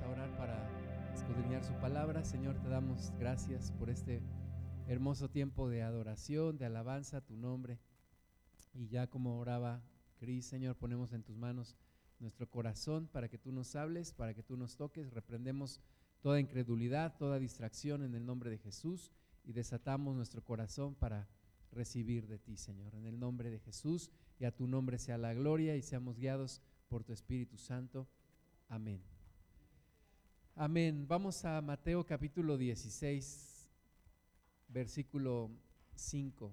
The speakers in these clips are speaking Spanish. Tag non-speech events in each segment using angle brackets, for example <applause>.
A orar para escudriñar su palabra. Señor, te damos gracias por este hermoso tiempo de adoración, de alabanza a tu nombre. Y ya como oraba Cris, Señor, ponemos en tus manos nuestro corazón para que tú nos hables, para que tú nos toques. Reprendemos toda incredulidad, toda distracción en el nombre de Jesús y desatamos nuestro corazón para recibir de ti, Señor. En el nombre de Jesús y a tu nombre sea la gloria y seamos guiados por tu Espíritu Santo. Amén. Amén. Vamos a Mateo capítulo 16, versículo 5.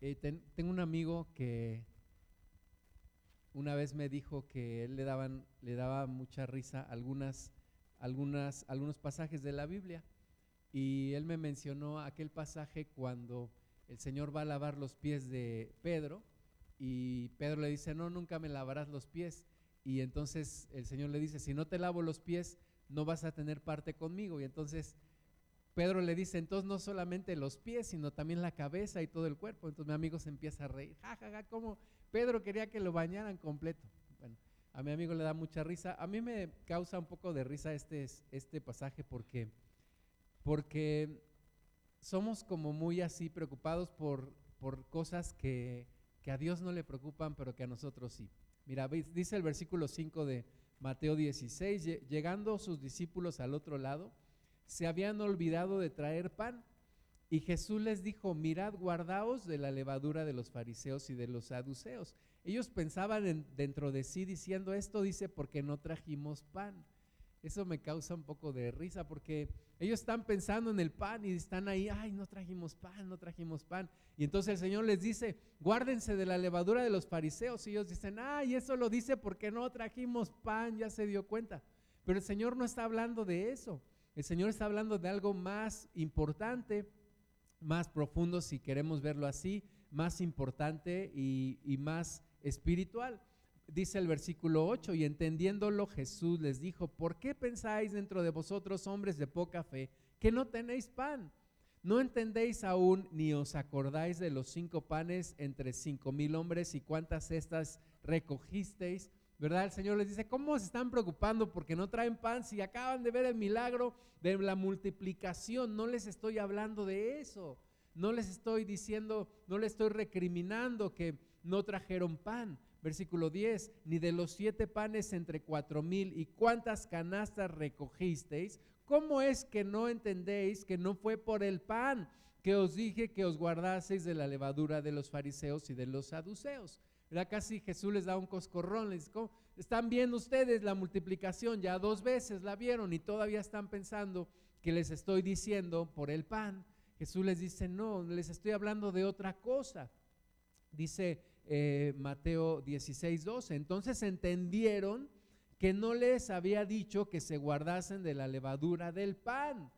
Eh, tengo un amigo que una vez me dijo que él le, daban, le daba mucha risa algunas, algunas, algunos pasajes de la Biblia. Y él me mencionó aquel pasaje cuando el Señor va a lavar los pies de Pedro y Pedro le dice, no, nunca me lavarás los pies. Y entonces el Señor le dice, si no te lavo los pies, no vas a tener parte conmigo. Y entonces Pedro le dice, entonces no solamente los pies, sino también la cabeza y todo el cuerpo. Entonces mi amigo se empieza a reír, jajaja, ja, ja, ¿cómo Pedro quería que lo bañaran completo? Bueno, a mi amigo le da mucha risa. A mí me causa un poco de risa este, este pasaje porque, porque somos como muy así preocupados por, por cosas que que a Dios no le preocupan, pero que a nosotros sí. Mira, dice el versículo 5 de Mateo 16, llegando sus discípulos al otro lado, se habían olvidado de traer pan. Y Jesús les dijo, mirad, guardaos de la levadura de los fariseos y de los saduceos. Ellos pensaban dentro de sí diciendo, esto dice porque no trajimos pan. Eso me causa un poco de risa porque ellos están pensando en el pan y están ahí, ay, no trajimos pan, no trajimos pan. Y entonces el Señor les dice, guárdense de la levadura de los fariseos. Y ellos dicen, ay, eso lo dice porque no trajimos pan, ya se dio cuenta. Pero el Señor no está hablando de eso. El Señor está hablando de algo más importante, más profundo, si queremos verlo así, más importante y, y más espiritual dice el versículo 8, y entendiéndolo Jesús les dijo, ¿por qué pensáis dentro de vosotros, hombres de poca fe, que no tenéis pan? ¿No entendéis aún ni os acordáis de los cinco panes entre cinco mil hombres y cuántas cestas recogisteis? ¿Verdad? El Señor les dice, ¿cómo se están preocupando porque no traen pan si acaban de ver el milagro de la multiplicación? No les estoy hablando de eso. No les estoy diciendo, no les estoy recriminando que no trajeron pan versículo 10, ni de los siete panes entre cuatro mil y cuántas canastas recogisteis, ¿cómo es que no entendéis que no fue por el pan que os dije que os guardaseis de la levadura de los fariseos y de los saduceos? Era casi Jesús les da un coscorrón, les dice, están viendo ustedes la multiplicación, ya dos veces la vieron y todavía están pensando que les estoy diciendo por el pan. Jesús les dice, no, les estoy hablando de otra cosa. Dice eh, Mateo 16, 12. Entonces entendieron que no les había dicho que se guardasen de la levadura del pan,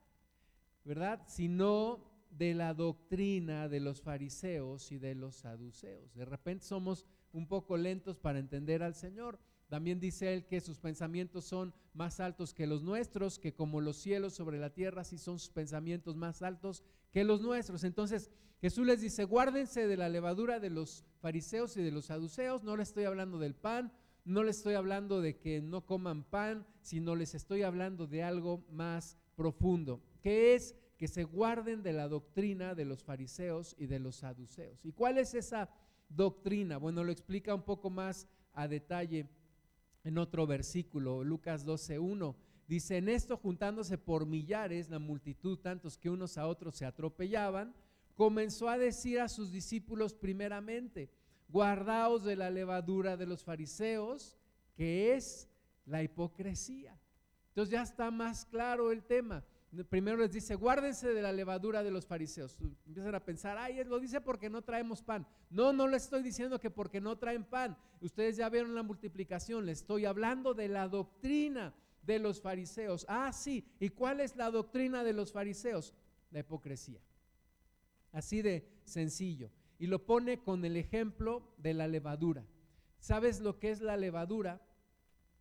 ¿verdad? Sino de la doctrina de los fariseos y de los saduceos. De repente somos un poco lentos para entender al Señor. También dice él que sus pensamientos son más altos que los nuestros, que como los cielos sobre la tierra, sí son sus pensamientos más altos que los nuestros. Entonces Jesús les dice, guárdense de la levadura de los fariseos y de los saduceos. No les estoy hablando del pan, no les estoy hablando de que no coman pan, sino les estoy hablando de algo más profundo, que es que se guarden de la doctrina de los fariseos y de los saduceos. ¿Y cuál es esa doctrina? Bueno, lo explica un poco más a detalle en otro versículo, Lucas 12.1, dice, en esto juntándose por millares la multitud, tantos que unos a otros se atropellaban, comenzó a decir a sus discípulos primeramente, guardaos de la levadura de los fariseos, que es la hipocresía. Entonces ya está más claro el tema primero les dice, guárdense de la levadura de los fariseos. Empiezan a pensar, ay, lo dice porque no traemos pan. No, no le estoy diciendo que porque no traen pan. Ustedes ya vieron la multiplicación, le estoy hablando de la doctrina de los fariseos. Ah, sí, ¿y cuál es la doctrina de los fariseos? La hipocresía. Así de sencillo. Y lo pone con el ejemplo de la levadura. ¿Sabes lo que es la levadura?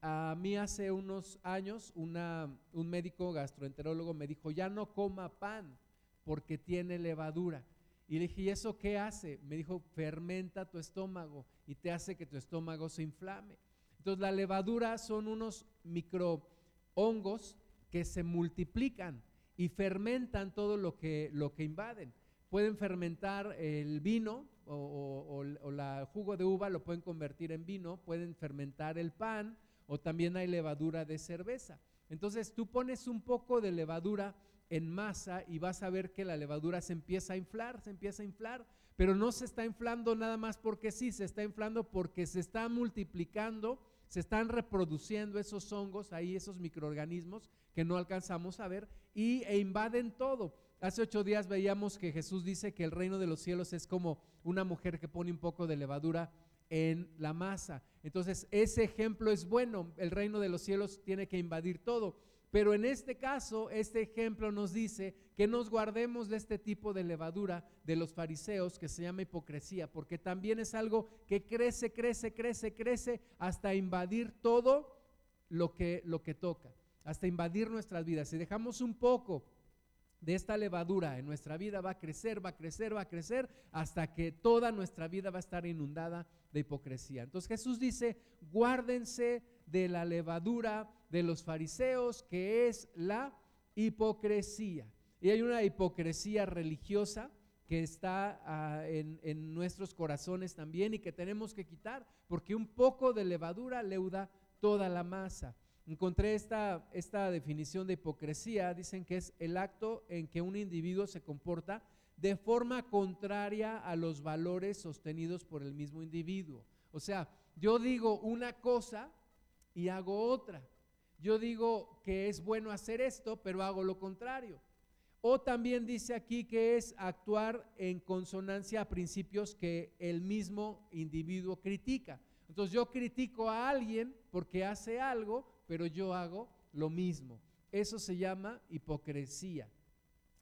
A mí hace unos años un médico gastroenterólogo me dijo, ya no coma pan porque tiene levadura. Y le dije, ¿y eso qué hace? Me dijo, fermenta tu estómago y te hace que tu estómago se inflame. Entonces la levadura son unos microhongos que se multiplican y fermentan todo lo que, lo que invaden. Pueden fermentar el vino o, o, la jugo de uva, lo pueden convertir en vino, pueden fermentar el pan o también hay levadura de cerveza. Entonces tú pones un poco de levadura en masa y vas a ver que la levadura se empieza a inflar, se empieza a inflar, pero no se está inflando nada más porque sí, se está inflando porque se está multiplicando, se están reproduciendo esos hongos ahí, esos microorganismos que no alcanzamos a ver y e invaden todo. Hace ocho días veíamos que Jesús dice que el reino de los cielos es como una mujer que pone un poco de levadura en la masa. Entonces, ese ejemplo es bueno. El reino de los cielos tiene que invadir todo. Pero en este caso, este ejemplo nos dice que nos guardemos de este tipo de levadura de los fariseos que se llama hipocresía, porque también es algo que crece, crece, crece, crece hasta invadir todo lo que, lo que toca, hasta invadir nuestras vidas. Si dejamos un poco de esta levadura en nuestra vida va a crecer, va a crecer, va a crecer, hasta que toda nuestra vida va a estar inundada de hipocresía. Entonces Jesús dice, guárdense de la levadura de los fariseos, que es la hipocresía. Y hay una hipocresía religiosa que está ah, en, en, nuestros corazones también y que tenemos que quitar, porque un poco de levadura leuda toda la masa. Encontré esta, esta definición de hipocresía, dicen que es el acto en que un individuo se comporta de forma contraria a los valores sostenidos por el mismo individuo. O sea, yo digo una cosa y hago otra. Yo digo que es bueno hacer esto, pero hago lo contrario. O también dice aquí que es actuar en consonancia a principios que el mismo individuo critica. Entonces yo critico a alguien porque hace algo, pero yo hago lo mismo. Eso se llama hipocresía.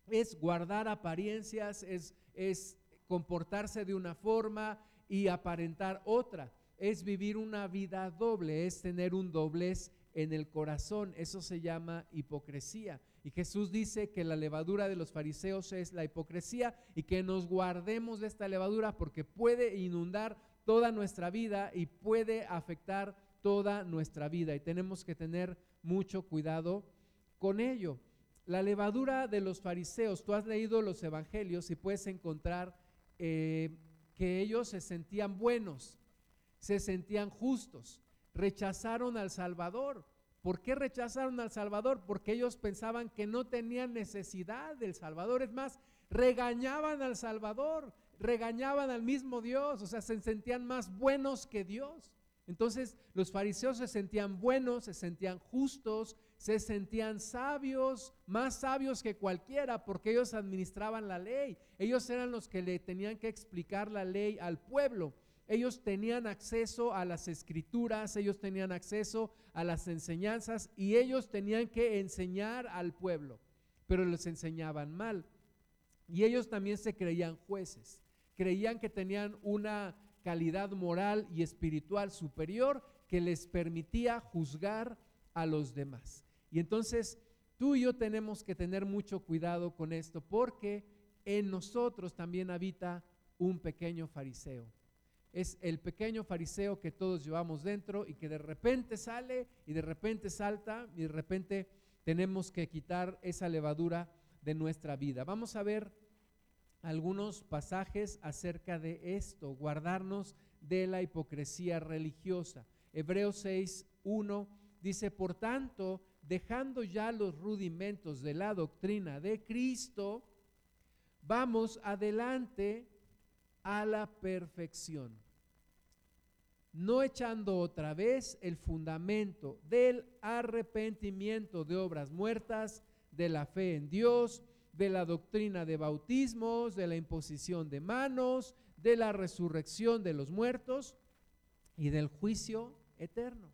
Es guardar apariencias, es, es comportarse de una forma y aparentar otra. Es vivir una vida doble, es tener un doblez en el corazón. Eso se llama hipocresía. Y Jesús dice que la levadura de los fariseos es la hipocresía y que nos guardemos de esta levadura porque puede inundar toda nuestra vida y puede afectar toda nuestra vida. Y tenemos que tener mucho cuidado con ello. La levadura de los fariseos, tú has leído los evangelios y puedes encontrar eh, que ellos se sentían buenos, se sentían justos, rechazaron al Salvador. ¿Por qué rechazaron al Salvador? Porque ellos pensaban que no tenían necesidad del Salvador. Es más, regañaban al Salvador, regañaban al mismo Dios, o sea, se sentían más buenos que Dios. Entonces los fariseos se sentían buenos, se sentían justos, se sentían sabios, más sabios que cualquiera, porque ellos administraban la ley. Ellos eran los que le tenían que explicar la ley al pueblo. Ellos tenían acceso a las escrituras, ellos tenían acceso a las enseñanzas y ellos tenían que enseñar al pueblo, pero les enseñaban mal. Y ellos también se creían jueces, creían que tenían una calidad moral y espiritual superior que les permitía juzgar a los demás. Y entonces tú y yo tenemos que tener mucho cuidado con esto porque en nosotros también habita un pequeño fariseo es el pequeño fariseo que todos llevamos dentro y que de repente sale y de repente salta y de repente tenemos que quitar esa levadura de nuestra vida. Vamos a ver algunos pasajes acerca de esto, guardarnos de la hipocresía religiosa. Hebreos 6, 1 dice, por tanto, dejando ya los rudimentos de la doctrina de Cristo, vamos adelante a la perfección no echando otra vez el fundamento del arrepentimiento de obras muertas, de la fe en Dios, de la doctrina de bautismos, de la imposición de manos, de la resurrección de los muertos y del juicio eterno.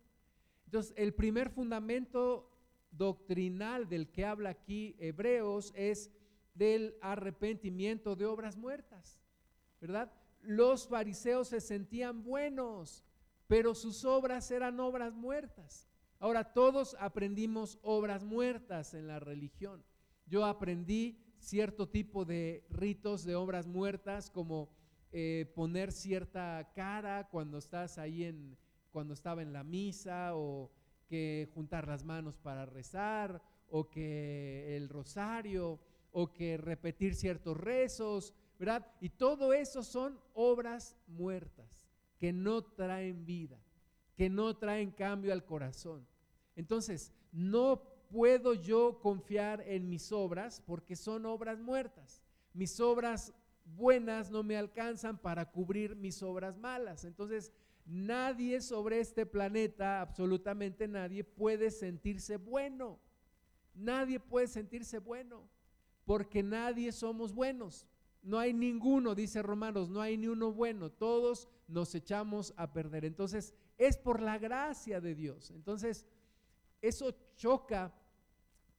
Entonces, el primer fundamento doctrinal del que habla aquí Hebreos es del arrepentimiento de obras muertas, ¿verdad? Los fariseos se sentían buenos, pero sus obras eran obras muertas. Ahora todos aprendimos obras muertas en la religión. Yo aprendí cierto tipo de ritos de obras muertas, como eh, poner cierta cara cuando estás ahí en, cuando estaba en la misa, o que juntar las manos para rezar, o que el rosario, o que repetir ciertos rezos, ¿verdad? Y todo eso son obras muertas, que no traen vida, que no traen cambio al corazón. Entonces, no puedo yo confiar en mis obras porque son obras muertas. Mis obras buenas no me alcanzan para cubrir mis obras malas. Entonces, nadie sobre este planeta, absolutamente nadie, puede sentirse bueno. Nadie puede sentirse bueno porque nadie somos buenos. No hay ninguno, dice Romanos, no hay ni uno bueno. Todos nos echamos a perder. Entonces, es por la gracia de Dios. Entonces, eso choca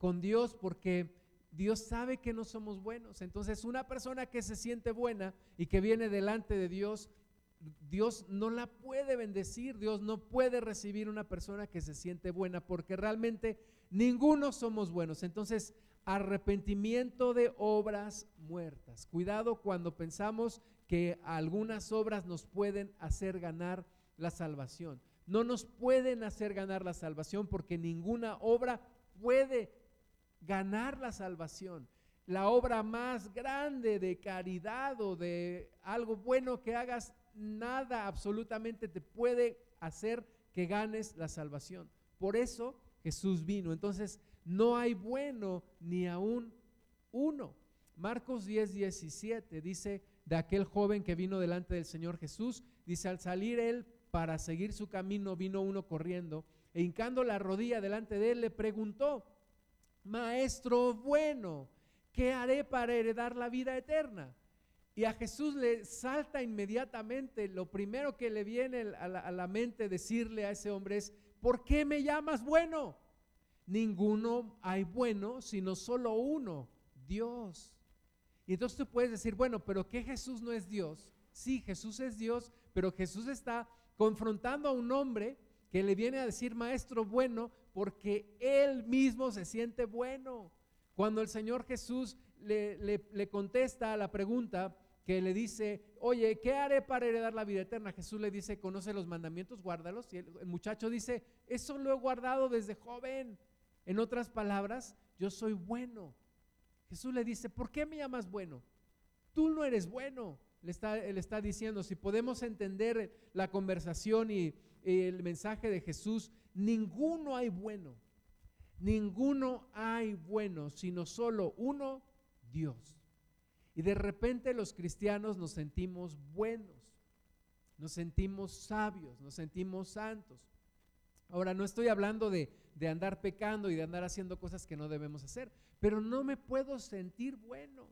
con Dios porque Dios sabe que no somos buenos. Entonces, una persona que se siente buena y que viene delante de Dios, Dios no la puede bendecir, Dios no puede recibir una persona que se siente buena porque realmente ninguno somos buenos. Entonces, arrepentimiento de obras muertas. Cuidado cuando pensamos que algunas obras nos pueden hacer ganar la salvación. No nos pueden hacer ganar la salvación porque ninguna obra puede ganar la salvación. La obra más grande de caridad o de algo bueno que hagas, nada absolutamente te puede hacer que ganes la salvación. Por eso Jesús vino. Entonces, no hay bueno ni aún uno. Marcos 10, 17 dice de aquel joven que vino delante del Señor Jesús, dice, al salir él para seguir su camino, vino uno corriendo e hincando la rodilla delante de él, le preguntó, Maestro bueno, ¿qué haré para heredar la vida eterna? Y a Jesús le salta inmediatamente, lo primero que le viene a la, mente decirle a ese hombre es, ¿por qué me llamas bueno? Ninguno hay bueno, sino solo uno, Dios. Y entonces tú puedes decir, bueno, pero ¿qué Jesús no es Dios? Sí, Jesús es Dios, pero Jesús está confrontando a un hombre que le viene a decir maestro bueno porque él mismo se siente bueno. Cuando el Señor Jesús le, contesta a la pregunta que le dice, oye, ¿qué haré para heredar la vida eterna? Jesús le dice, conoce los mandamientos, guárdalos. Y el, muchacho dice, eso lo he guardado desde joven. En otras palabras, yo soy bueno. Jesús le dice, ¿por qué me llamas bueno? Tú no eres bueno. Le está, está diciendo, si podemos entender la conversación y el mensaje de Jesús, ninguno hay bueno. Ninguno hay bueno, sino solo uno, Dios. Y de repente los cristianos nos sentimos buenos, nos sentimos sabios, nos sentimos santos. Ahora, no estoy hablando de, de, andar pecando y de andar haciendo cosas que no debemos hacer, pero no me puedo sentir bueno.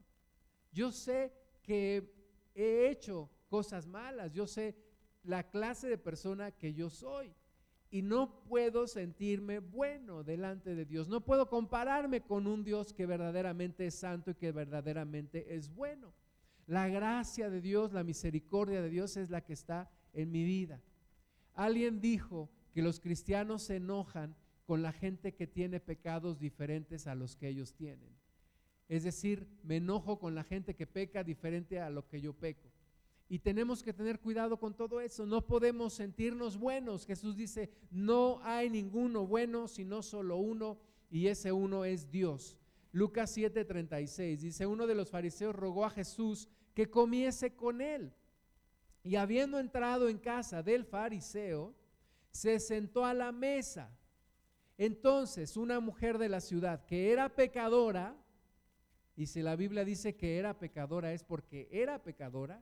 Yo sé que he hecho cosas malas, yo sé la clase de persona que yo soy y no puedo sentirme bueno delante de Dios. No puedo compararme con un Dios que verdaderamente es santo y que verdaderamente es bueno. La gracia de Dios, la misericordia de Dios es la que está en mi vida. Alguien dijo que los cristianos se enojan con la gente que tiene pecados diferentes a los que ellos tienen. Es decir, me enojo con la gente que peca diferente a lo que yo peco. Y tenemos que tener cuidado con todo eso. No podemos sentirnos buenos. Jesús dice, no hay ninguno bueno, sino solo uno, y ese uno es Dios. Lucas 7:36 dice, uno de los fariseos rogó a Jesús que comiese con él. Y habiendo entrado en casa del fariseo, se sentó a la mesa. Entonces una mujer de la ciudad que era pecadora, y si la Biblia dice que era pecadora es porque era pecadora,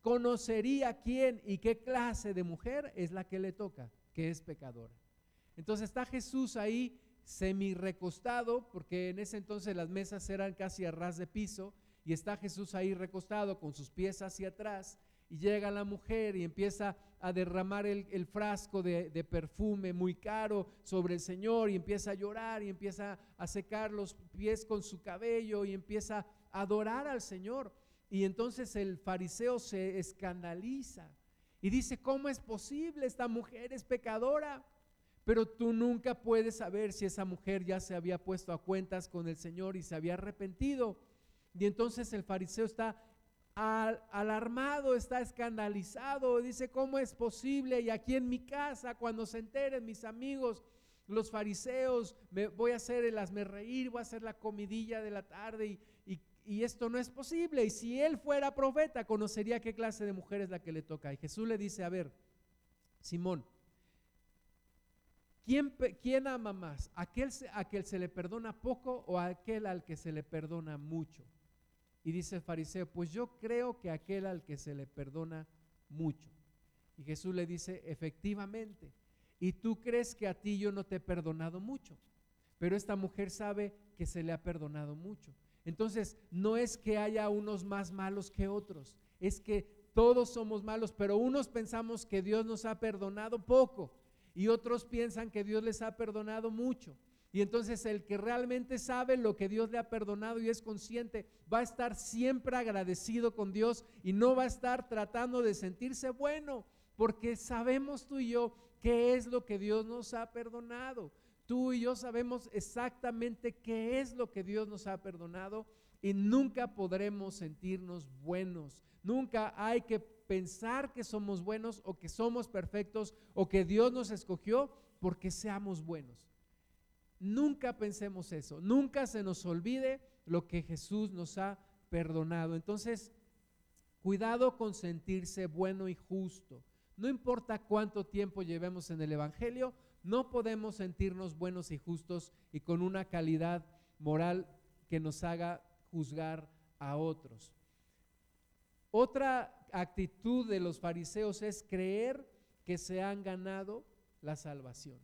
conocería quién y qué clase de mujer es la que le toca, que es pecadora. Entonces está Jesús ahí semi recostado, porque en ese entonces las mesas eran casi a ras de piso, y está Jesús ahí recostado con sus pies hacia atrás, y llega la mujer y empieza a derramar el, frasco de, de, perfume muy caro sobre el Señor y empieza a llorar y empieza a secar los pies con su cabello y empieza a adorar al Señor. Y entonces el fariseo se escandaliza y dice, ¿cómo es posible? Esta mujer es pecadora. Pero tú nunca puedes saber si esa mujer ya se había puesto a cuentas con el Señor y se había arrepentido. Y entonces el fariseo está alarmado, está escandalizado, dice, ¿cómo es posible? Y aquí en mi casa, cuando se enteren mis amigos, los fariseos, me voy a hacer el hazme reír, voy a hacer la comidilla de la tarde y, y esto no es posible. Y si él fuera profeta, conocería qué clase de mujer es la que le toca. Y Jesús le dice, a ver, Simón, ¿quién, ama más? ¿Aquel a quien se le perdona poco o aquel al que se le perdona mucho? Y dice el fariseo, pues yo creo que aquel al que se le perdona mucho. Y Jesús le dice, efectivamente, y tú crees que a ti yo no te he perdonado mucho, pero esta mujer sabe que se le ha perdonado mucho. Entonces, no es que haya unos más malos que otros, es que todos somos malos, pero unos pensamos que Dios nos ha perdonado poco y otros piensan que Dios les ha perdonado mucho. Y entonces el que realmente sabe lo que Dios le ha perdonado y es consciente, va a estar siempre agradecido con Dios y no va a estar tratando de sentirse bueno, porque sabemos tú y yo qué es lo que Dios nos ha perdonado. Tú y yo sabemos exactamente qué es lo que Dios nos ha perdonado y nunca podremos sentirnos buenos. Nunca hay que pensar que somos buenos o que somos perfectos o que Dios nos escogió porque seamos buenos. Nunca pensemos eso. Nunca se nos olvide lo que Jesús nos ha perdonado. Entonces, cuidado con sentirse bueno y justo. No importa cuánto tiempo llevemos en el Evangelio, no podemos sentirnos buenos y justos y con una calidad moral que nos haga juzgar a otros. Otra actitud de los fariseos es creer que se han ganado la salvación.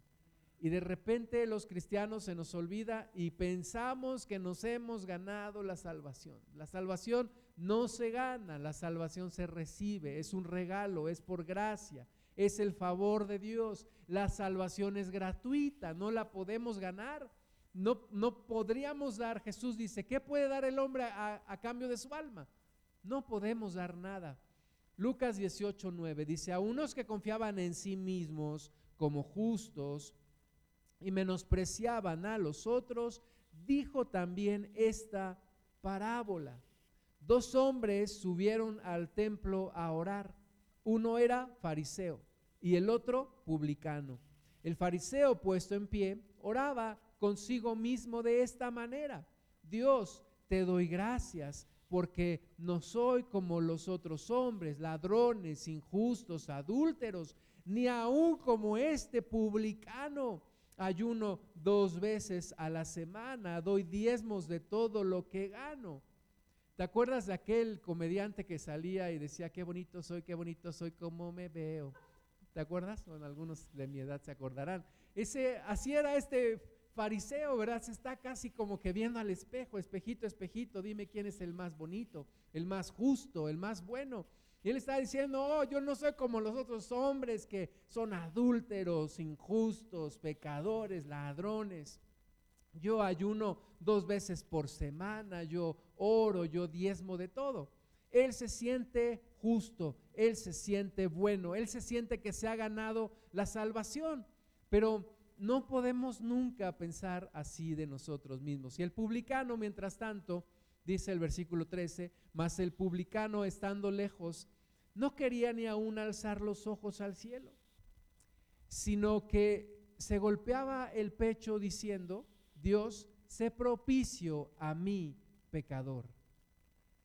Y de repente los cristianos se nos olvida y pensamos que nos hemos ganado la salvación. La salvación no se gana, la salvación se recibe, es un regalo, es por gracia es el favor de Dios. La salvación es gratuita, no la podemos ganar. No, no podríamos dar, Jesús dice, ¿qué puede dar el hombre a, a cambio de su alma? No podemos dar nada. Lucas 18, 9 dice, a unos que confiaban en sí mismos como justos y menospreciaban a los otros, dijo también esta parábola. Dos hombres subieron al templo a orar. Uno era fariseo y el otro publicano. El fariseo puesto en pie oraba consigo mismo de esta manera. Dios, te doy gracias porque no soy como los otros hombres, ladrones, injustos, adúlteros, ni aún como este publicano. Ayuno dos veces a la semana, doy diezmos de todo lo que gano. ¿Te acuerdas de aquel comediante que salía y decía, qué bonito soy, qué bonito soy, cómo me veo? ¿Te acuerdas? Bueno, algunos de mi edad se acordarán. Ese, así era este fariseo, ¿verdad? Se está casi como que viendo al espejo, espejito, espejito, dime quién es el más bonito, el más justo, el más bueno. Y él está diciendo, oh, yo no soy como los otros hombres que son adúlteros, injustos, pecadores, ladrones. Yo ayuno dos veces por semana, yo oro, yo diezmo de todo. Él se siente justo, él se siente bueno, él se siente que se ha ganado la salvación, pero no podemos nunca pensar así de nosotros mismos. Y el publicano, mientras tanto, dice el versículo 13, mas el publicano estando lejos, no quería ni aún alzar los ojos al cielo, sino que se golpeaba el pecho diciendo, Dios, sé propicio a mí, pecador.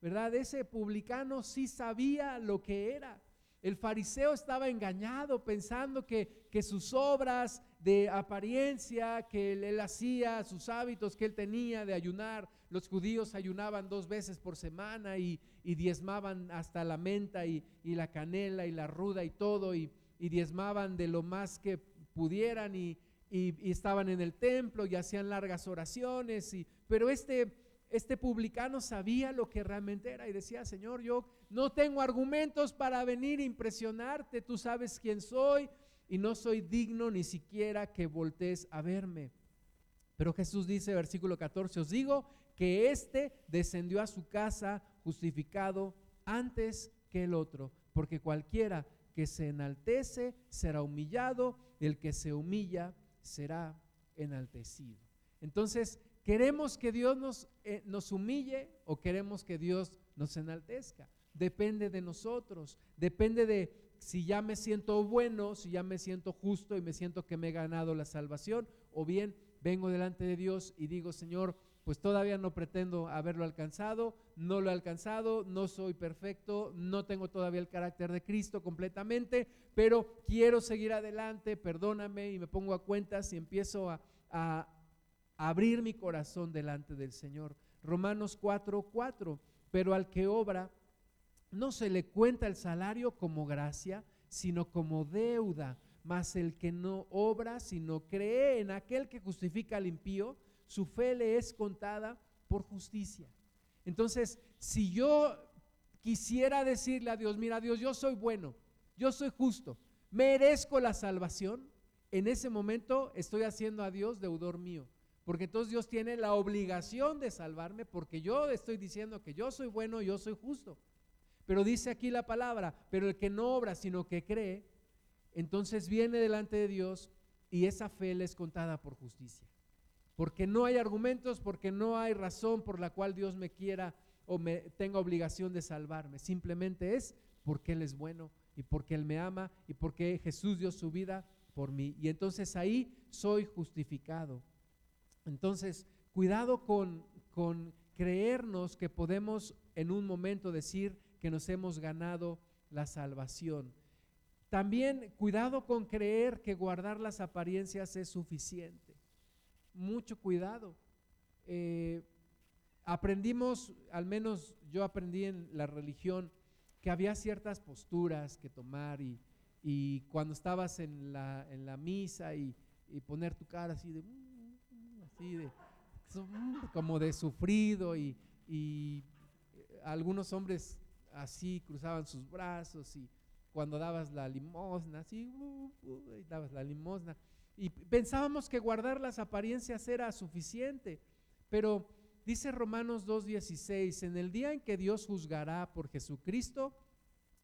¿Verdad? Ese publicano sí sabía lo que era. El fariseo estaba engañado pensando que, que sus obras de apariencia que él, hacía, sus hábitos que él tenía de ayunar, los judíos ayunaban dos veces por semana y, diezmaban hasta la menta y, la canela y la ruda y todo y, y diezmaban de lo más que pudieran y, y, estaban en el templo y hacían largas oraciones, y, pero este, este publicano sabía lo que realmente era y decía, Señor, yo no tengo argumentos para venir a impresionarte, tú sabes quién soy y no soy digno ni siquiera que voltees a verme. Pero Jesús dice, versículo 14, os digo que éste descendió a su casa justificado antes que el otro, porque cualquiera que se enaltece será humillado, el que se humilla será enaltecido. Entonces, ¿queremos que Dios nos, eh, nos humille o queremos que Dios nos enaltezca? Depende de nosotros, depende de si ya me siento bueno, si ya me siento justo y me siento que me he ganado la salvación, o bien vengo delante de Dios y digo, Señor, pues todavía no pretendo haberlo alcanzado, no lo he alcanzado, no soy perfecto, no tengo todavía el carácter de Cristo completamente, pero quiero seguir adelante, perdóname y me pongo a cuentas y empiezo a, abrir mi corazón delante del Señor. Romanos 4, 4, pero al que obra no se le cuenta el salario como gracia, sino como deuda, mas el que no obra, sino cree en aquel que justifica al impío, su fe le es contada por justicia. Entonces, si yo quisiera decirle a Dios, mira Dios, yo soy bueno, yo soy justo, merezco la salvación, en ese momento estoy haciendo a Dios deudor mío. Porque entonces Dios tiene la obligación de salvarme porque yo estoy diciendo que yo soy bueno, yo soy justo. Pero dice aquí la palabra, pero el que no obra, sino que cree, entonces viene delante de Dios y esa fe le es contada por justicia porque no hay argumentos, porque no hay razón por la cual Dios me quiera o me tenga obligación de salvarme. Simplemente es porque Él es bueno y porque Él me ama y porque Jesús dio su vida por mí. Y entonces ahí soy justificado. Entonces, cuidado con, con creernos que podemos en un momento decir que nos hemos ganado la salvación. También cuidado con creer que guardar las apariencias es suficiente mucho cuidado. Eh, aprendimos, al menos yo aprendí en la religión, que había ciertas posturas que tomar y, cuando estabas en la, en la misa y, poner tu cara así de, así de, <laughs> como de sufrido y, y algunos hombres así cruzaban sus brazos y cuando dabas la limosna, así, dabas la limosna. Y pensábamos que guardar las apariencias era suficiente, pero dice Romanos 2.16, en el día en que Dios juzgará por Jesucristo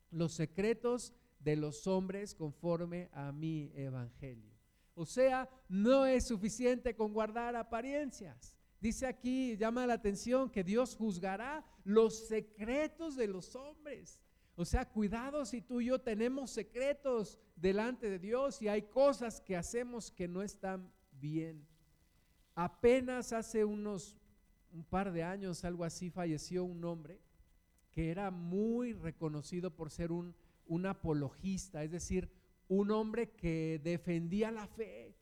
los secretos de los hombres conforme a mi evangelio. O sea, no es suficiente con guardar apariencias. Dice aquí, llama la atención que Dios juzgará los secretos de los hombres. O sea, cuidado si tú y yo tenemos secretos delante de Dios y hay cosas que hacemos que no están bien. Apenas hace unos un par de años, algo así, falleció un hombre que era muy reconocido por ser un, un apologista, es decir, un hombre que defendía la fe,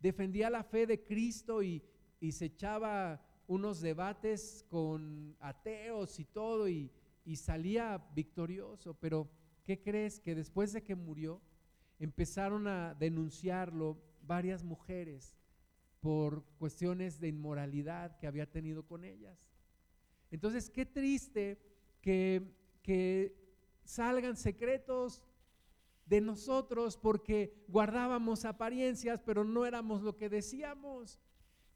defendía la fe de Cristo y, y se echaba unos debates con ateos y todo y, y salía victorioso, pero ¿qué crees? Que después de que murió, empezaron a denunciarlo varias mujeres por cuestiones de inmoralidad que había tenido con ellas. Entonces, qué triste que, que salgan secretos de nosotros porque guardábamos apariencias, pero no éramos lo que decíamos.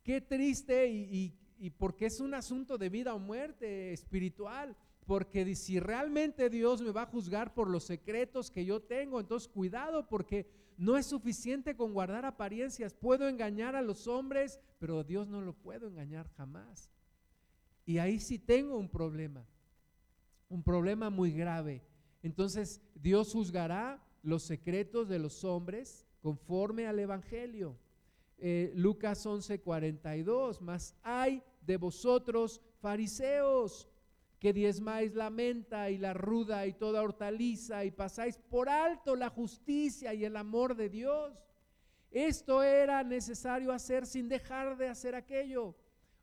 Qué triste y, y porque es un asunto de vida o muerte espiritual porque si realmente Dios me va a juzgar por los secretos que yo tengo, entonces cuidado porque no es suficiente con guardar apariencias. Puedo engañar a los hombres, pero Dios no lo puedo engañar jamás. Y ahí sí tengo un problema, un problema muy grave. Entonces Dios juzgará los secretos de los hombres conforme al Evangelio. Eh, Lucas 11:42, más hay de vosotros fariseos que diezmáis la menta y la ruda y toda hortaliza y pasáis por alto la justicia y el amor de Dios. Esto era necesario hacer sin dejar de hacer aquello.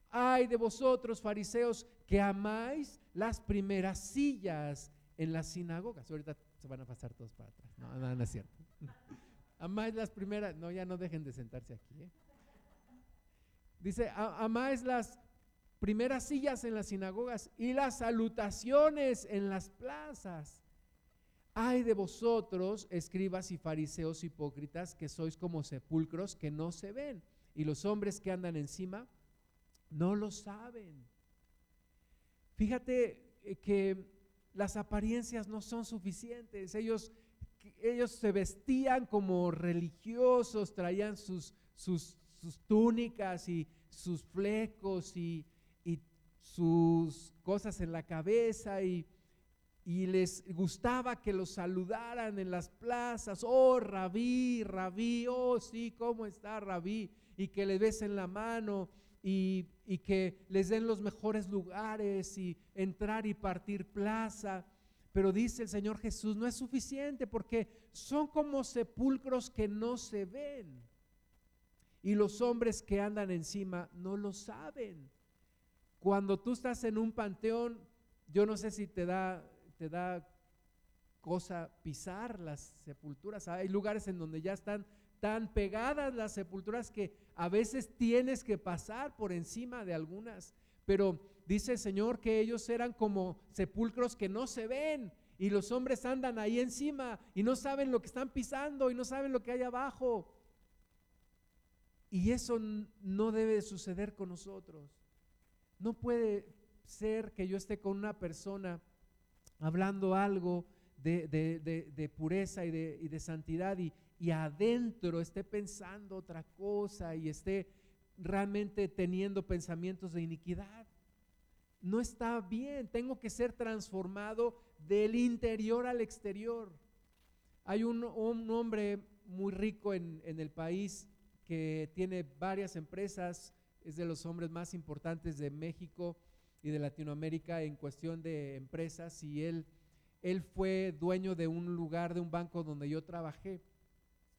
Ay de vosotros, fariseos, que amáis las primeras sillas en las sinagogas. Ahorita se van a pasar todos para atrás. No, no, es cierto. <laughs> amáis las primeras, no, ya no dejen de sentarse aquí. ¿eh? Dice, amáis las primeras sillas en las sinagogas y las salutaciones en las plazas. Ay de vosotros, escribas y fariseos hipócritas, que sois como sepulcros que no se ven, y los hombres que andan encima no lo saben. Fíjate eh, que las apariencias no son suficientes. Ellos, ellos se vestían como religiosos, traían sus, sus, sus túnicas y sus flecos y, y, sus cosas en la cabeza y, y les gustaba que los saludaran en las plazas. Oh, rabí, rabí, oh, sí, ¿cómo está rabí? Y que le besen la mano y, que les den los mejores lugares y entrar y partir plaza. Pero dice el Señor Jesús, no es suficiente porque son como sepulcros que no se ven. Y los hombres que andan encima no lo saben. Cuando tú estás en un panteón, yo no sé si te da, te da cosa pisar las sepulturas. Hay lugares en donde ya están tan pegadas las sepulturas que a veces tienes que pasar por encima de algunas. Pero dice el Señor que ellos eran como sepulcros que no se ven y los hombres andan ahí encima y no saben lo que están pisando y no saben lo que hay abajo. Y eso no debe suceder con nosotros. No puede ser que yo esté con una persona hablando algo de, pureza y de, de santidad y, adentro esté pensando otra cosa y esté realmente teniendo pensamientos de iniquidad. No está bien, tengo que ser transformado del interior al exterior. Hay un, hombre muy rico en el país que tiene varias empresas, es de los hombres más importantes de México y de Latinoamérica en cuestión de empresas y él, él fue dueño de un lugar, de un banco donde yo trabajé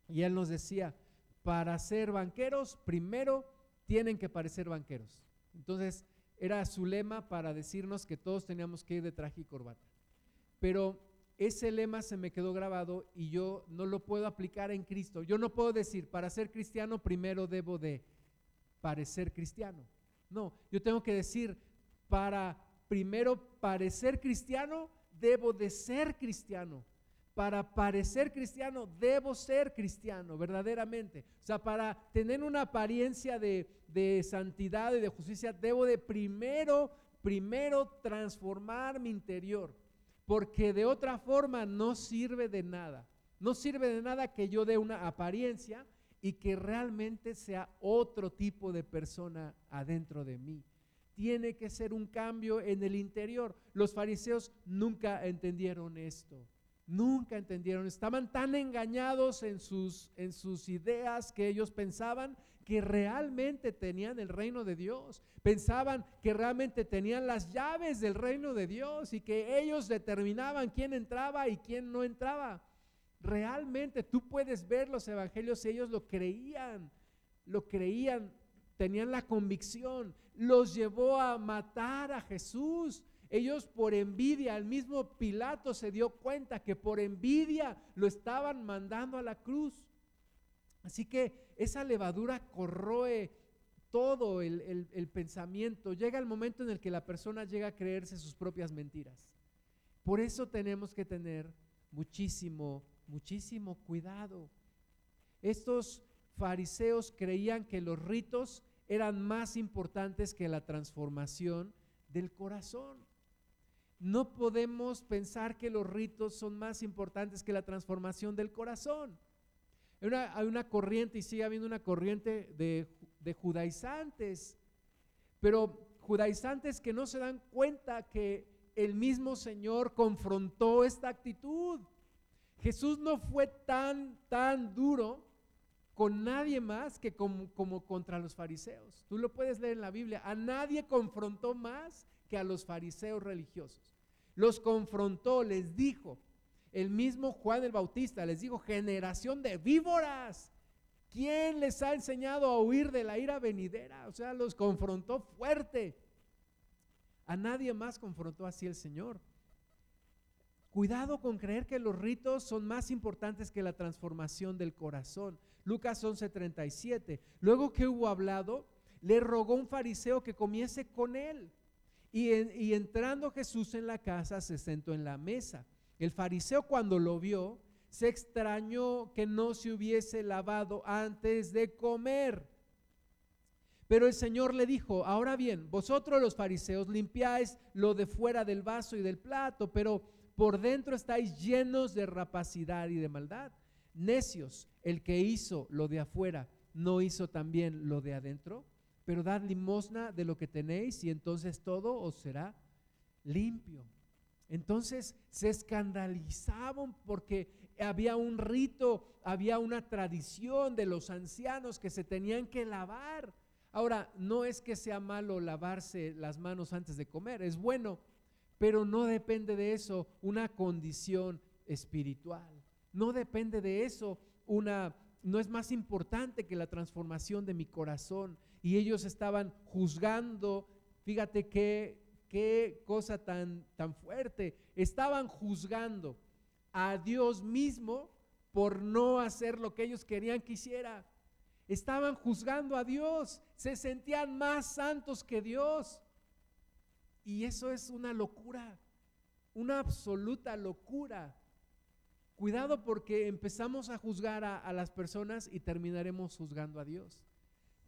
y él nos decía, para ser banqueros, primero tienen que parecer banqueros. Entonces, era su lema para decirnos que todos teníamos que ir de traje y corbata. Pero ese lema se me quedó grabado y yo no lo puedo aplicar en Cristo. Yo no puedo decir, para ser cristiano primero debo de parecer cristiano. No, yo tengo que decir, para primero parecer cristiano, debo de ser cristiano para parecer cristiano, debo ser cristiano, verdaderamente. O sea, para tener una apariencia de, de, santidad y de justicia, debo de primero, primero transformar mi interior. Porque de otra forma no sirve de nada. No sirve de nada que yo dé una apariencia y que realmente sea otro tipo de persona adentro de mí. Tiene que ser un cambio en el interior. Los fariseos nunca entendieron esto. Nunca entendieron, estaban tan engañados en sus, en sus ideas que ellos pensaban que realmente tenían el reino de Dios, pensaban que realmente tenían las llaves del reino de Dios y que ellos determinaban quién entraba y quién no entraba. Realmente tú puedes ver los evangelios, ellos lo creían, lo creían, tenían la convicción, los llevó a matar a Jesús, ellos por envidia, el mismo Pilato se dio cuenta que por envidia lo estaban mandando a la cruz. Así que esa levadura corroe todo el, pensamiento. Llega el momento en el que la persona llega a creerse sus propias mentiras. Por eso tenemos que tener muchísimo, muchísimo cuidado. Estos fariseos creían que los ritos eran más importantes que la transformación del corazón. No podemos pensar que los ritos son más importantes que la transformación del corazón. Hay una, corriente y sigue habiendo una corriente de, de judaizantes, pero judaizantes que no se dan cuenta que el mismo Señor confrontó esta actitud. Jesús no fue tan, tan duro con nadie más que como, contra los fariseos. Tú lo puedes leer en la Biblia. A nadie confrontó más que a los fariseos religiosos. Los confrontó, les dijo, el mismo Juan el Bautista les dijo, generación de víboras, ¿quién les ha enseñado a huir de la ira venidera? O sea, los confrontó fuerte. A nadie más confrontó así el Señor. Cuidado con creer que los ritos son más importantes que la transformación del corazón. Lucas 11:37. Luego que hubo hablado, le rogó un fariseo que comiese con él. Y, y entrando Jesús en la casa, se sentó en la mesa. El fariseo cuando lo vio, se extrañó que no se hubiese lavado antes de comer. Pero el Señor le dijo, ahora bien, vosotros los fariseos limpiáis lo de fuera del vaso y del plato, pero por dentro estáis llenos de rapacidad y de maldad. Necios, el que hizo lo de afuera, ¿no hizo también lo de adentro? Pero dad limosna de lo que tenéis y entonces todo os será limpio. Entonces se escandalizaban porque había un rito, había una tradición de los ancianos que se tenían que lavar. Ahora, no es que sea malo lavarse las manos antes de comer, es bueno, pero no depende de eso una condición espiritual. No depende de eso una no es más importante que la transformación de mi corazón. Y ellos estaban juzgando, fíjate qué, qué cosa tan, tan fuerte, estaban juzgando a Dios mismo por no hacer lo que ellos querían que hiciera estaban juzgando a Dios, se sentían más santos que Dios. Y eso es una locura, una absoluta locura. Cuidado porque empezamos a juzgar a, las personas y terminaremos juzgando a Dios.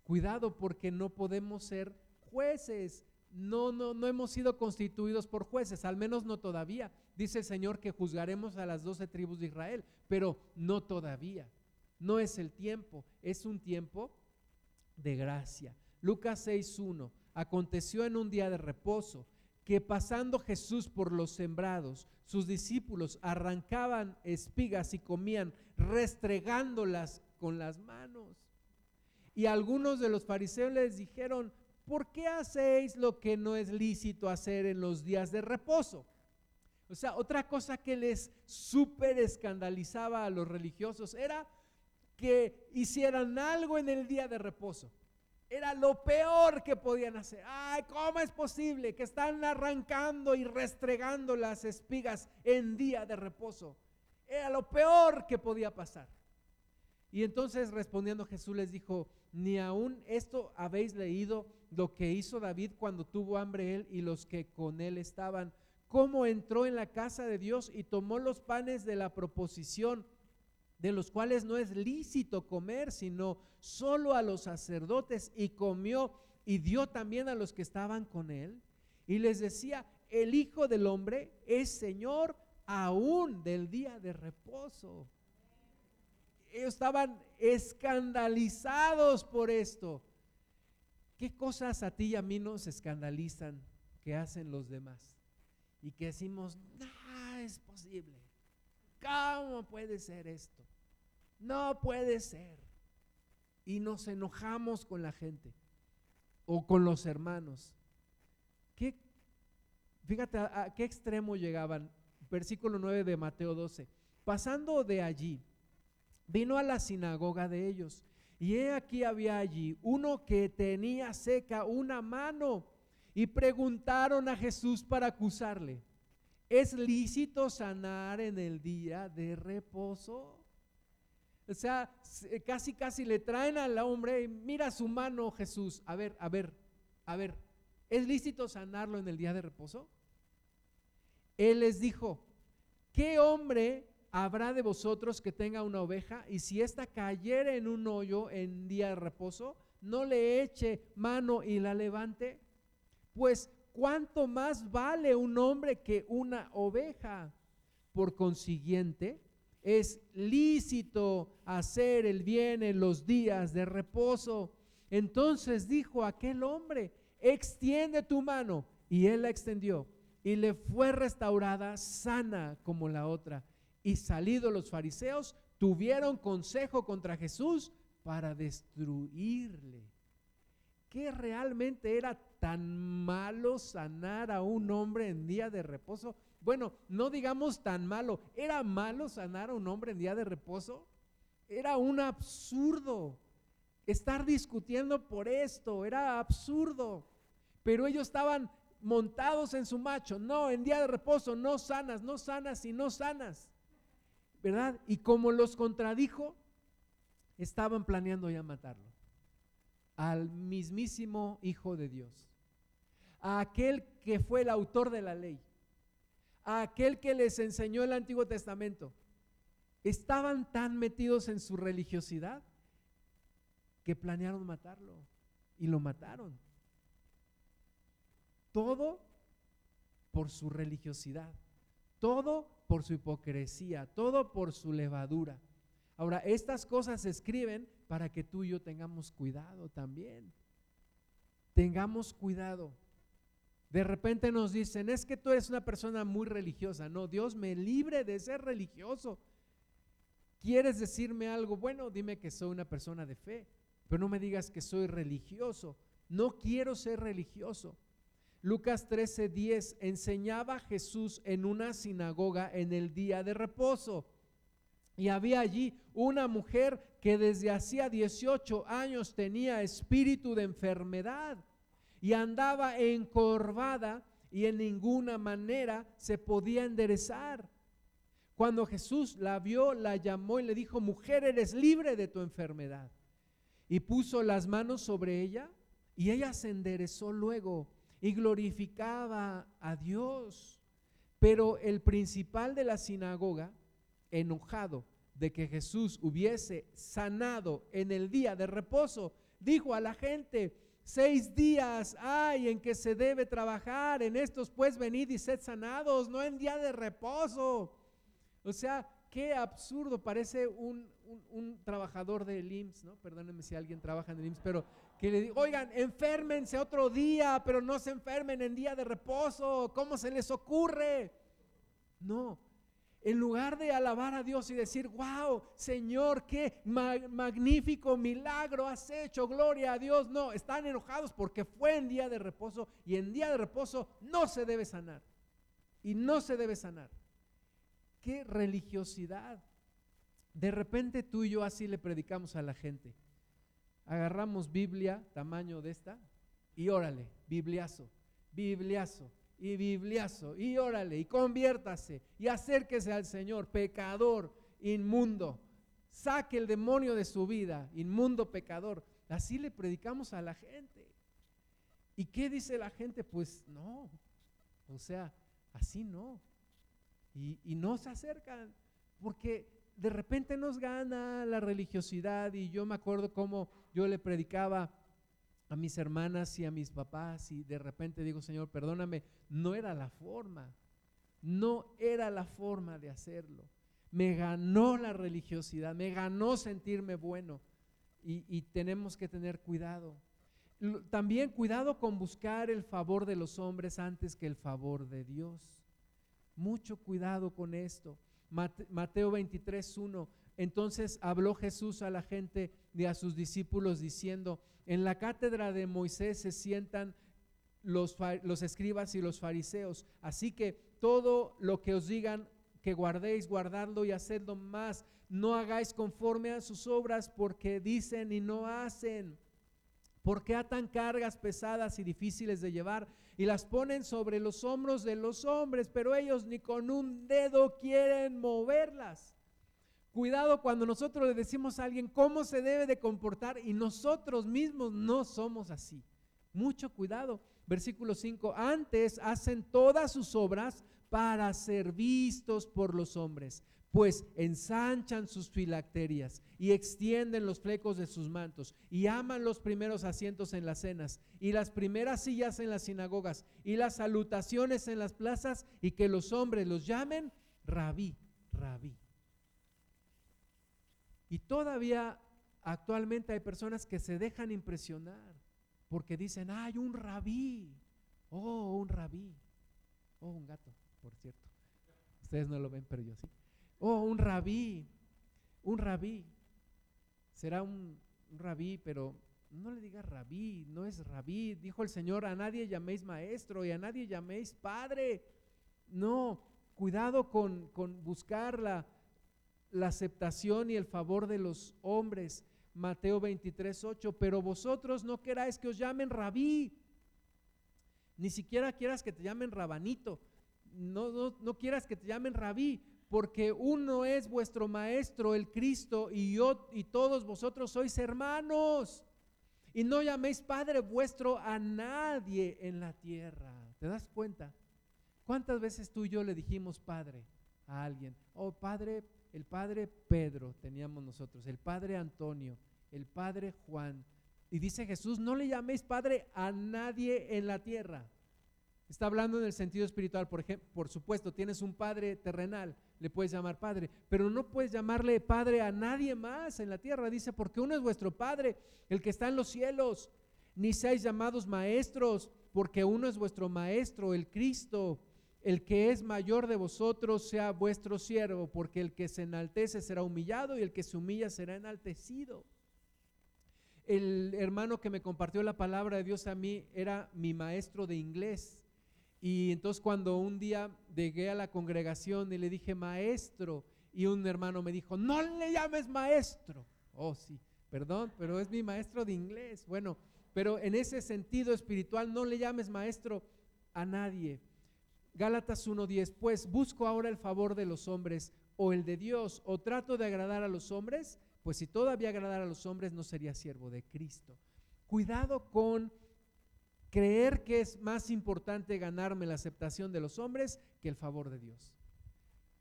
Cuidado porque no podemos ser jueces. No, no, no hemos sido constituidos por jueces, al menos no todavía. Dice el Señor que juzgaremos a las doce tribus de Israel, pero no todavía no es el tiempo, es un tiempo de gracia. Lucas 6.1, aconteció en un día de reposo que pasando Jesús por los sembrados, sus discípulos arrancaban espigas y comían, restregándolas con las manos. Y algunos de los fariseos les dijeron, ¿por qué hacéis lo que no es lícito hacer en los días de reposo? O sea, otra cosa que les súper escandalizaba a los religiosos era que hicieran algo en el día de reposo. Era lo peor que podían hacer. Ay, ¿cómo es posible que están arrancando y restregando las espigas en día de reposo? Era lo peor que podía pasar. Y entonces respondiendo Jesús les dijo, ni aún esto habéis leído lo que hizo David cuando tuvo hambre él y los que con él estaban, cómo entró en la casa de Dios y tomó los panes de la proposición de los cuales no es lícito comer, sino solo a los sacerdotes, y comió y dio también a los que estaban con él. Y les decía, el Hijo del Hombre es Señor aún del día de reposo. Ellos estaban escandalizados por esto. ¿Qué cosas a ti y a mí nos escandalizan que hacen los demás? Y que decimos, no es posible. ¿Cómo puede ser esto? No puede ser. Y nos enojamos con la gente o con los hermanos. ¿Qué, fíjate a, qué extremo llegaban. Versículo 9 de Mateo 12. Pasando de allí, vino a la sinagoga de ellos. Y he aquí había allí uno que tenía seca una mano. Y preguntaron a Jesús para acusarle, ¿es lícito sanar en el día de reposo? O sea, eh, casi, casi le traen al hombre, mira su mano Jesús, a ver, a ver, a ver, ¿es lícito sanarlo en el día de reposo? Él les dijo, ¿qué hombre habrá de vosotros que tenga una oveja y si ésta cayere en un hoyo en día de reposo, no le eche mano y la levante? Pues, ¿cuánto más vale un hombre que una oveja? Por consiguiente, es lícito hacer el bien en los días de reposo. Entonces dijo aquel hombre, extiende tu mano. Y él la extendió y le fue restaurada sana como la otra. Y salidos los fariseos, tuvieron consejo contra Jesús para destruirle. ¿Qué realmente era tan malo sanar a un hombre en día de reposo? Bueno, no digamos tan malo. ¿Era malo sanar a un hombre en día de reposo? Era un absurdo. Estar discutiendo por esto era absurdo. Pero ellos estaban montados en su macho. No, en día de reposo, no sanas, no sanas y no sanas. ¿Verdad? Y como los contradijo, estaban planeando ya matarlo. al mismísimo Hijo de Dios, a aquel que fue el autor de la ley, a aquel que les enseñó el Antiguo Testamento. Estaban tan metidos en su religiosidad que planearon matarlo y lo mataron. Todo por su religiosidad, todo por su hipocresía, todo por su levadura. Ahora, estas cosas se escriben para que tú y yo tengamos cuidado también. Tengamos cuidado. De repente nos dicen, es que tú eres una persona muy religiosa. No, Dios me libre de ser religioso. ¿Quieres decirme algo? Bueno, dime que soy una persona de fe, pero no me digas que soy religioso. No quiero ser religioso. Lucas 13:10 enseñaba Jesús en una sinagoga en el día de reposo. Y había allí una mujer que desde hacía 18 años tenía espíritu de enfermedad y andaba encorvada y en ninguna manera se podía enderezar. Cuando Jesús la vio, la llamó y le dijo, mujer, eres libre de tu enfermedad. Y puso las manos sobre ella y ella se enderezó luego y glorificaba a Dios. Pero el principal de la sinagoga, enojado de que Jesús hubiese sanado en el día de reposo, dijo a la gente, seis días hay en que se debe trabajar, en estos pues venid y sed sanados, no en día de reposo. O sea, qué absurdo, parece un, trabajador del IMSS, ¿no? Perdónenme si alguien trabaja en el IMSS, pero que le diga, oigan, enférmense otro día, pero no se enfermen en día de reposo, ¿cómo se les ocurre? No, en lugar de alabar a Dios y decir, wow, Señor, qué magnífico milagro has hecho, gloria a Dios, no, están enojados porque fue en día de reposo y en día de reposo no se debe sanar y no se debe sanar. Qué religiosidad. De repente tú y yo así le predicamos a la gente agarramos Biblia, tamaño de esta, y órale, bibliazo, bibliazo, y bibliazo, y órale, y conviértase, y acérquese al Señor, pecador, inmundo, saque el demonio de su vida, inmundo pecador. Así le predicamos a la gente. ¿Y qué dice la gente? Pues no, o sea, así no. Y, y no se acercan, porque de repente nos gana la religiosidad y yo me acuerdo cómo yo le predicaba a mis hermanas y a mis papás y de repente digo, Señor, perdóname, no era la forma, no era la forma de hacerlo. Me ganó la religiosidad, me ganó sentirme bueno y, y tenemos que tener cuidado. También cuidado con buscar el favor de los hombres antes que el favor de Dios. Mucho cuidado con esto. Mateo 23, 1. Entonces habló Jesús a la gente y a sus discípulos diciendo, en la cátedra de Moisés se sientan los, los escribas y los fariseos, así que todo lo que os digan que guardéis, guardadlo y hacedlo más. No hagáis conforme a sus obras porque dicen y no hacen. Porque atan cargas pesadas y difíciles de llevar y las ponen sobre los hombros de los hombres, pero ellos ni con un dedo quieren moverlas. Cuidado cuando nosotros le decimos a alguien cómo se debe de comportar y nosotros mismos no somos así. Mucho cuidado. Versículo 5, antes hacen todas sus obras para ser vistos por los hombres, pues ensanchan sus filacterias y extienden los flecos de sus mantos y aman los primeros asientos en las cenas y las primeras sillas en las sinagogas y las salutaciones en las plazas y que los hombres los llamen rabí, rabí. Y todavía actualmente hay personas que se dejan impresionar porque dicen, hay un rabí, oh, un rabí, oh, un gato, por cierto. Ustedes no lo ven, pero yo sí. Oh, un rabí, un rabí. Será un, rabí, pero no le digas rabí, no es rabí. Dijo el Señor, a nadie llaméis maestro y a nadie llaméis padre. No, cuidado con, con la aceptación y el favor de los hombres. Mateo 23, 8, pero vosotros no queráis que os llamen rabí, ni siquiera quieras que te llamen rabanito, no, no, no quieras que te llamen rabí, porque uno es vuestro maestro, el Cristo, y yo y todos vosotros sois hermanos. Y no llaméis Padre vuestro a nadie en la tierra. ¿Te das cuenta? ¿Cuántas veces tú y yo le dijimos Padre a alguien? Oh, Padre, el Padre Pedro teníamos nosotros, el Padre Antonio, el Padre Juan. Y dice Jesús, no le llaméis Padre a nadie en la tierra. Está hablando en el sentido espiritual, por ejemplo, por supuesto, tienes un padre terrenal, le puedes llamar padre, pero no puedes llamarle padre a nadie más en la tierra. Dice, porque uno es vuestro padre, el que está en los cielos. Ni seáis llamados maestros, porque uno es vuestro maestro, el Cristo. El que es mayor de vosotros sea vuestro siervo, porque el que se enaltece será humillado y el que se humilla será enaltecido. El hermano que me compartió la palabra de Dios a mí era mi maestro de inglés y entonces cuando un día llegué a la congregación y le dije maestro, y un hermano me dijo, no le llames maestro. Oh, sí, perdón, pero es mi maestro de inglés. Bueno, pero en ese sentido espiritual no le llames maestro a nadie. Gálatas 1.10, pues busco ahora el favor de los hombres o el de Dios, o trato de agradar a los hombres, pues si todavía agradar a los hombres no sería siervo de Cristo. Cuidado con creer que es más importante ganarme la aceptación de los hombres que el favor de Dios.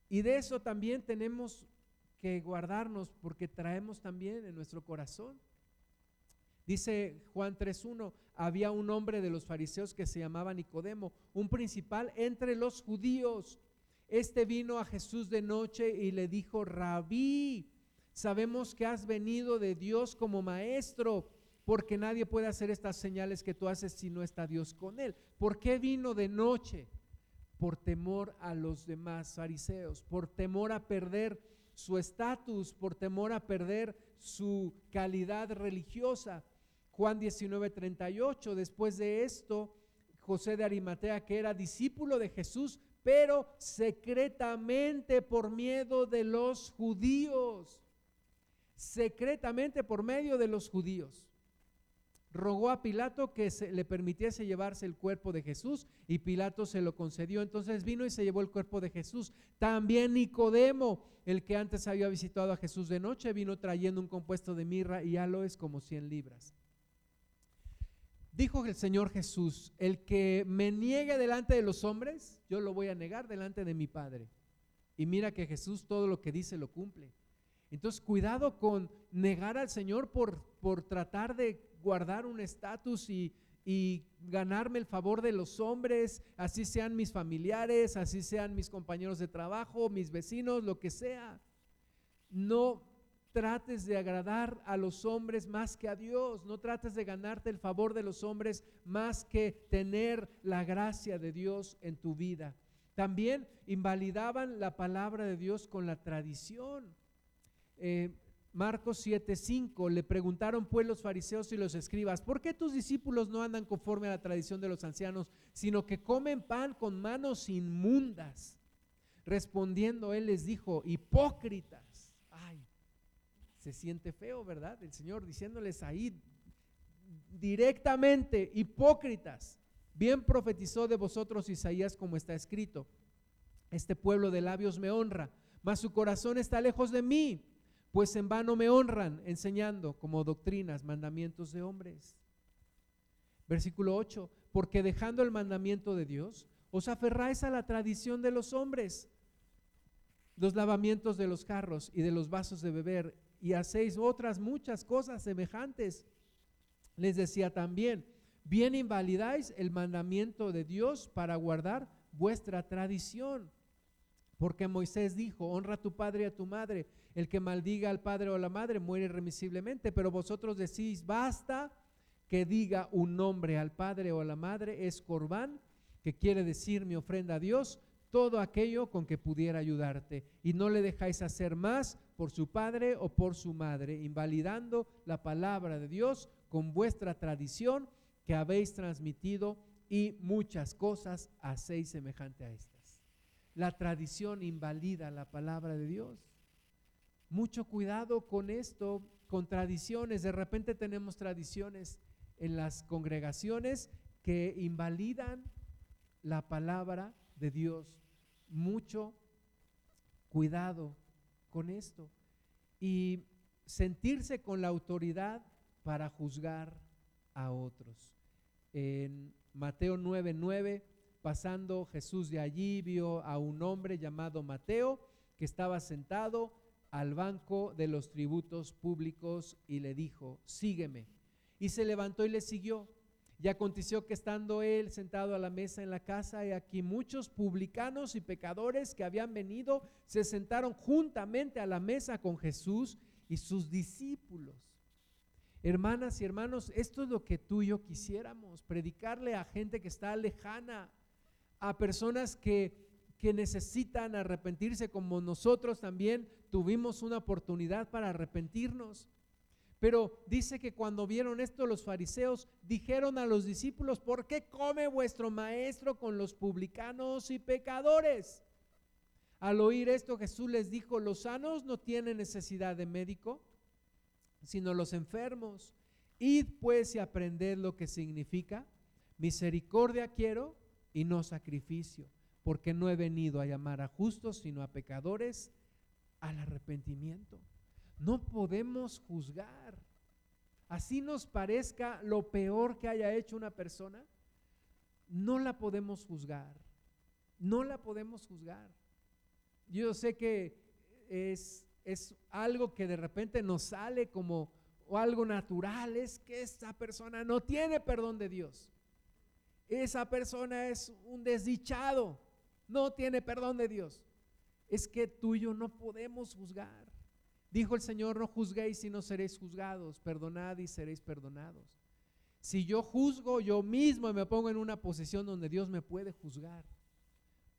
Y de eso también tenemos que guardarnos porque traemos también en nuestro corazón. Dice Juan 3.1, había un hombre de los fariseos que se llamaba Nicodemo, un principal entre los judíos. Este vino a Jesús de noche y le dijo, rabí, sabemos que has venido de Dios como maestro porque nadie puede hacer estas señales que tú haces si no está Dios con él. ¿Por qué vino de noche? Por temor a los demás fariseos, por temor a perder su estatus, por temor a perder su calidad religiosa. Juan 19, 38, después de esto, José de Arimatea, que era discípulo de Jesús, pero secretamente por miedo de los judíos, secretamente por medio de los judíos rogó a Pilato que se, le permitiese llevarse el cuerpo de Jesús y Pilato se lo concedió. Entonces vino y se llevó el cuerpo de Jesús. También Nicodemo, el que antes había visitado a Jesús de noche, vino trayendo un compuesto de mirra y aloes como 100 libras. Dijo el Señor Jesús, el que me niegue delante de los hombres, yo lo voy a negar delante de mi Padre. Y mira que Jesús todo lo que dice lo cumple. Entonces, cuidado con negar al Señor por, por tratar de guardar un estatus y, ganarme el favor de los hombres, así sean mis familiares, así sean mis compañeros de trabajo, mis vecinos, lo que sea. No trates de agradar a los hombres más que a Dios, no trates de ganarte el favor de los hombres más que tener la gracia de Dios en tu vida. También invalidaban la palabra de Dios con la tradición. Eh, Marcos 7:5 le preguntaron pues los fariseos y los escribas, ¿por qué tus discípulos no andan conforme a la tradición de los ancianos, sino que comen pan con manos inmundas? Respondiendo él les dijo, hipócritas. Se siente feo, ¿verdad? El Señor diciéndoles ahí directamente, hipócritas. Bien profetizó de vosotros Isaías como está escrito. Este pueblo de labios me honra, mas su corazón está lejos de mí pues en vano me honran enseñando como doctrinas mandamientos de hombres. Versículo 8, porque dejando el mandamiento de Dios, os aferráis a la tradición de los hombres, los lavamientos de los carros y de los vasos de beber, y hacéis otras muchas cosas semejantes. Les decía también, bien invalidáis el mandamiento de Dios para guardar vuestra tradición. Porque Moisés dijo, honra a tu padre y a tu madre, el que maldiga al padre o a la madre muere irremisiblemente, pero vosotros decís, basta que diga un nombre al padre o a la madre, es corbán, que quiere decir mi ofrenda a Dios, todo aquello con que pudiera ayudarte. Y no le dejáis hacer más por su padre o por su madre, invalidando la palabra de Dios con vuestra tradición que habéis transmitido y muchas cosas hacéis semejante a estas. La tradición invalida la palabra de Dios. Mucho cuidado con esto, con tradiciones. De repente tenemos tradiciones en las congregaciones que invalidan la palabra de Dios. Mucho cuidado con esto. Y sentirse con la autoridad para juzgar a otros. En Mateo 9:9, pasando Jesús de allí, vio a un hombre llamado Mateo que estaba sentado al banco de los tributos públicos y le dijo, sígueme. Y se levantó y le siguió. Y aconteció que estando él sentado a la mesa en la casa, y aquí muchos publicanos y pecadores que habían venido se sentaron juntamente a la mesa con Jesús y sus discípulos. Hermanas y hermanos, esto es lo que tú y yo quisiéramos, predicarle a gente que está lejana, a personas que, que necesitan arrepentirse como nosotros también tuvimos una oportunidad para arrepentirnos. Pero dice que cuando vieron esto los fariseos dijeron a los discípulos, ¿por qué come vuestro maestro con los publicanos y pecadores? Al oír esto Jesús les dijo, los sanos no tienen necesidad de médico, sino los enfermos. Id pues y aprended lo que significa, misericordia quiero y no sacrificio, porque no he venido a llamar a justos, sino a pecadores al arrepentimiento. No podemos juzgar. Así nos parezca lo peor que haya hecho una persona, no la podemos juzgar. No la podemos juzgar. Yo sé que es es algo que de repente nos sale como o algo natural, es que esa persona no tiene perdón de Dios. Esa persona es un desdichado, no tiene perdón de Dios. Es que tú y yo no podemos juzgar. Dijo el Señor, no juzguéis y no seréis juzgados, perdonad y seréis perdonados. Si yo juzgo yo mismo me pongo en una posición donde Dios me puede juzgar.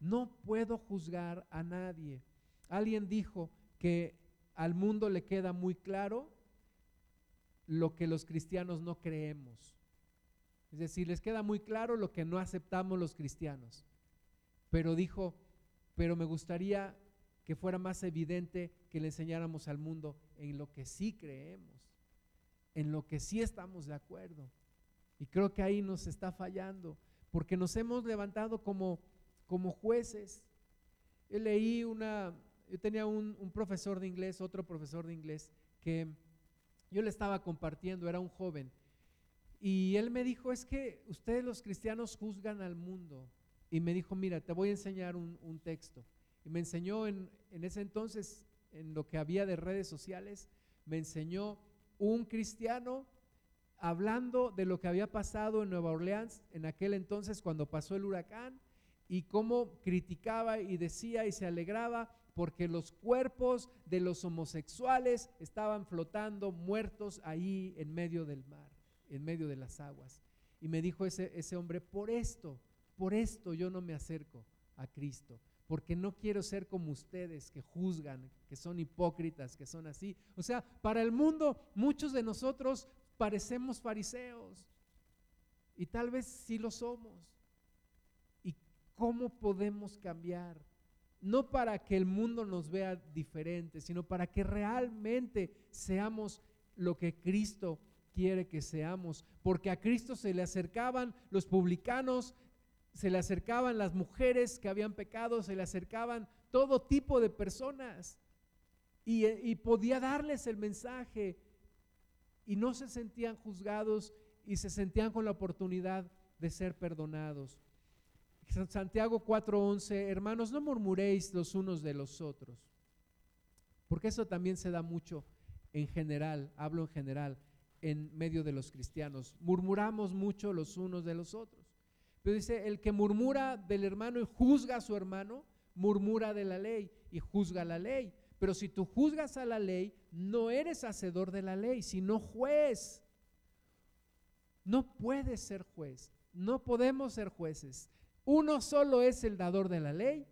No puedo juzgar a nadie. Alguien dijo, que al mundo le queda muy claro lo que los cristianos no creemos. Es decir, les queda muy claro lo que no aceptamos los cristianos. Pero dijo, pero me gustaría que fuera más evidente que le enseñáramos al mundo en lo que sí creemos, en lo que sí estamos de acuerdo. Y creo que ahí nos está fallando, porque nos hemos levantado como, como jueces. Yo leí una, yo tenía un, profesor de inglés, otro profesor de inglés, que yo le estaba compartiendo, era un joven, y él me dijo, es que ustedes los cristianos juzgan al mundo. Y me dijo, mira, te voy a enseñar un, texto. Y me enseñó en, en, ese entonces, en lo que había de redes sociales, me enseñó un cristiano hablando de lo que había pasado en Nueva Orleans en aquel entonces cuando pasó el huracán y cómo criticaba y decía y se alegraba porque los cuerpos de los homosexuales estaban flotando muertos ahí en medio del mar, en medio de las aguas. Y me dijo ese, ese hombre, por esto, por esto yo no me acerco a Cristo, porque no quiero ser como ustedes que juzgan, que son hipócritas, que son así. O sea, para el mundo muchos de nosotros parecemos fariseos y tal vez sí lo somos. ¿Y cómo podemos cambiar? no para que el mundo nos vea diferente, sino para que realmente seamos lo que Cristo quiere que seamos. Porque a Cristo se le acercaban los publicanos, se le acercaban las mujeres que habían pecado, se le acercaban todo tipo de personas. Y, y podía darles el mensaje y no se sentían juzgados y se sentían con la oportunidad de ser perdonados. Santiago 4:11, hermanos, no murmuréis los unos de los otros, porque eso también se da mucho en general, hablo en general, en medio de los cristianos. Murmuramos mucho los unos de los otros. Pero dice, el que murmura del hermano y juzga a su hermano, murmura de la ley y juzga la ley. Pero si tú juzgas a la ley, no eres hacedor de la ley, sino juez. No puedes ser juez, no podemos ser jueces. Uno solo es el dador de la ley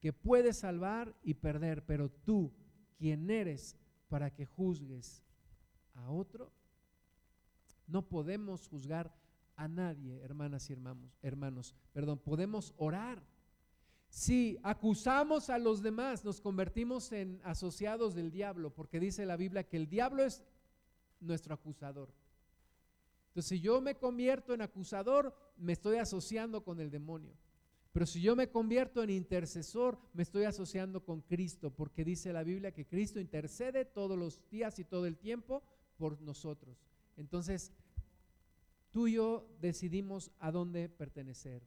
que puede salvar y perder, pero tú, ¿quién eres para que juzgues a otro? No podemos juzgar a nadie, hermanas y hermanos, hermanos, perdón, podemos orar. Si acusamos a los demás, nos convertimos en asociados del diablo, porque dice la Biblia que el diablo es nuestro acusador. Entonces, si yo me convierto en acusador, me estoy asociando con el demonio. Pero si yo me convierto en intercesor, me estoy asociando con Cristo, porque dice la Biblia que Cristo intercede todos los días y todo el tiempo por nosotros. Entonces, tú y yo decidimos a dónde pertenecer.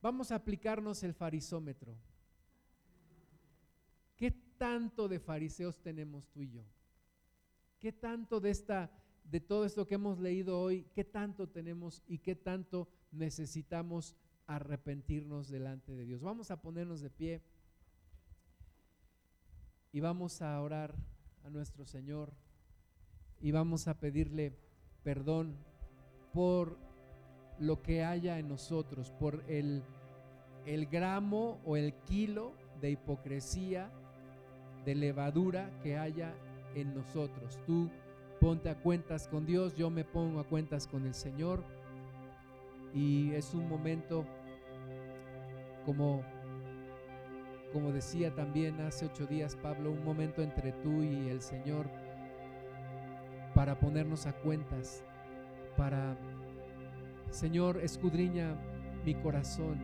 Vamos a aplicarnos el farisómetro. ¿Qué tanto de fariseos tenemos tú y yo? ¿Qué tanto de esta de todo esto que hemos leído hoy, qué tanto tenemos y qué tanto necesitamos arrepentirnos delante de Dios? Vamos a ponernos de pie y vamos a orar a nuestro Señor y vamos a pedirle perdón por lo que haya en nosotros, por el, el gramo o el kilo de hipocresía, de levadura que haya en nosotros. Tú ponte a cuentas con Dios, yo me pongo a cuentas con el Señor y es un momento como como decía también hace ocho días Pablo, un momento entre tú y el Señor para ponernos a cuentas, para, Señor, escudriña mi corazón,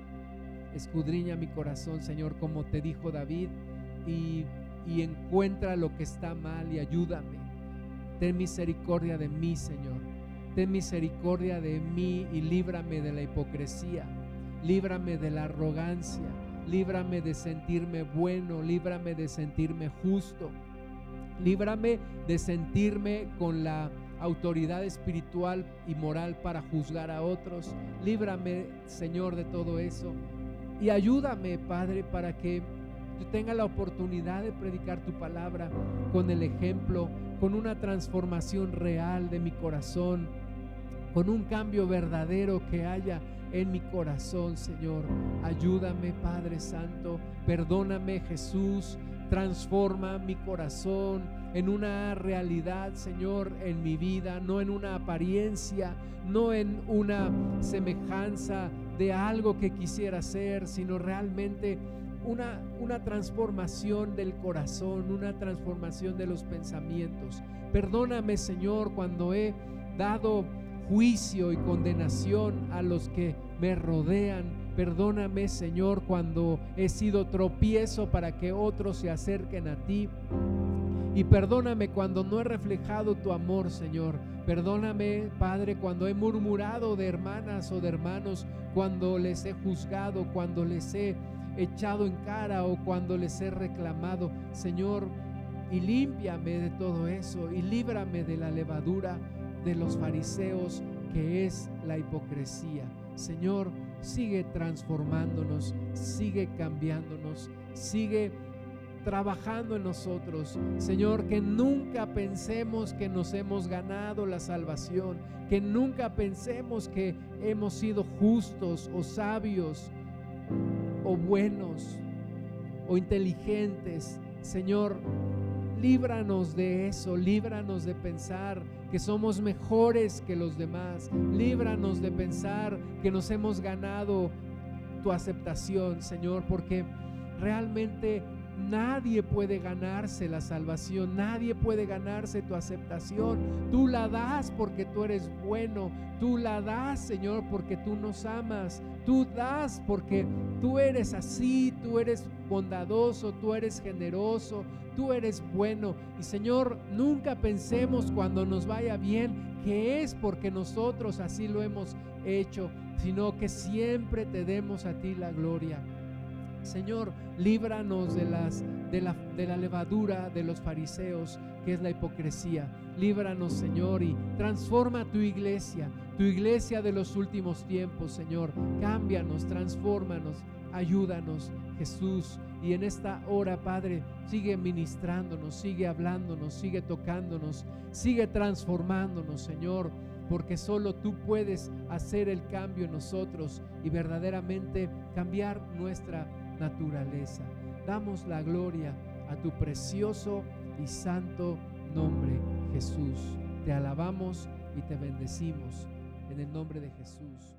escudriña mi corazón, Señor, como te dijo David, y, y encuentra lo que está mal y ayúdame. Ten misericordia de mí, Señor. Ten misericordia de mí y líbrame de la hipocresía. Líbrame de la arrogancia. Líbrame de sentirme bueno. Líbrame de sentirme justo. Líbrame de sentirme con la autoridad espiritual y moral para juzgar a otros. Líbrame, Señor, de todo eso. Y ayúdame, Padre, para que yo tenga la oportunidad de predicar tu palabra con el ejemplo, con una transformación real de mi corazón, con un cambio verdadero que haya en mi corazón, Señor. Ayúdame, Padre Santo. Perdóname, Jesús. Transforma mi corazón en una realidad, Señor, en mi vida, no en una apariencia, no en una semejanza de algo que quisiera ser, sino realmente una, una transformación del corazón, una transformación de los pensamientos. Perdóname, Señor, cuando he dado juicio y condenación a los que me rodean. Perdóname, Señor, cuando he sido tropiezo para que otros se acerquen a ti. Y perdóname cuando no he reflejado tu amor, Señor. Perdóname, Padre, cuando he murmurado de hermanas o de hermanos, cuando les he juzgado, cuando les he echado en cara o cuando les he reclamado, Señor, y límpiame de todo eso y líbrame de la levadura de los fariseos que es la hipocresía. Señor, sigue transformándonos, sigue cambiándonos, sigue trabajando en nosotros. Señor, que nunca pensemos que nos hemos ganado la salvación, que nunca pensemos que hemos sido justos o sabios o buenos o inteligentes. Señor, líbranos de eso, líbranos de pensar que somos mejores que los demás, líbranos de pensar que nos hemos ganado tu aceptación, Señor, porque realmente Nadie puede ganarse la salvación, nadie puede ganarse tu aceptación. Tú la das porque tú eres bueno, tú la das, Señor, porque tú nos amas, tú das porque tú eres así, tú eres bondadoso, tú eres generoso, tú eres bueno. Y Señor, nunca pensemos cuando nos vaya bien que es porque nosotros así lo hemos hecho, sino que siempre te demos a ti la gloria. Señor, líbranos de, las, de, la, de la levadura de los fariseos, que es la hipocresía. Líbranos, Señor, y transforma tu iglesia, tu iglesia de los últimos tiempos, Señor. Cámbianos, transfórmanos, ayúdanos, Jesús. Y en esta hora, Padre, sigue ministrándonos, sigue hablándonos, sigue tocándonos, sigue transformándonos, Señor porque solo tú puedes hacer el cambio en nosotros y verdaderamente cambiar nuestra naturaleza. Damos la gloria a tu precioso y santo nombre, Jesús. Te alabamos y te bendecimos en el nombre de Jesús.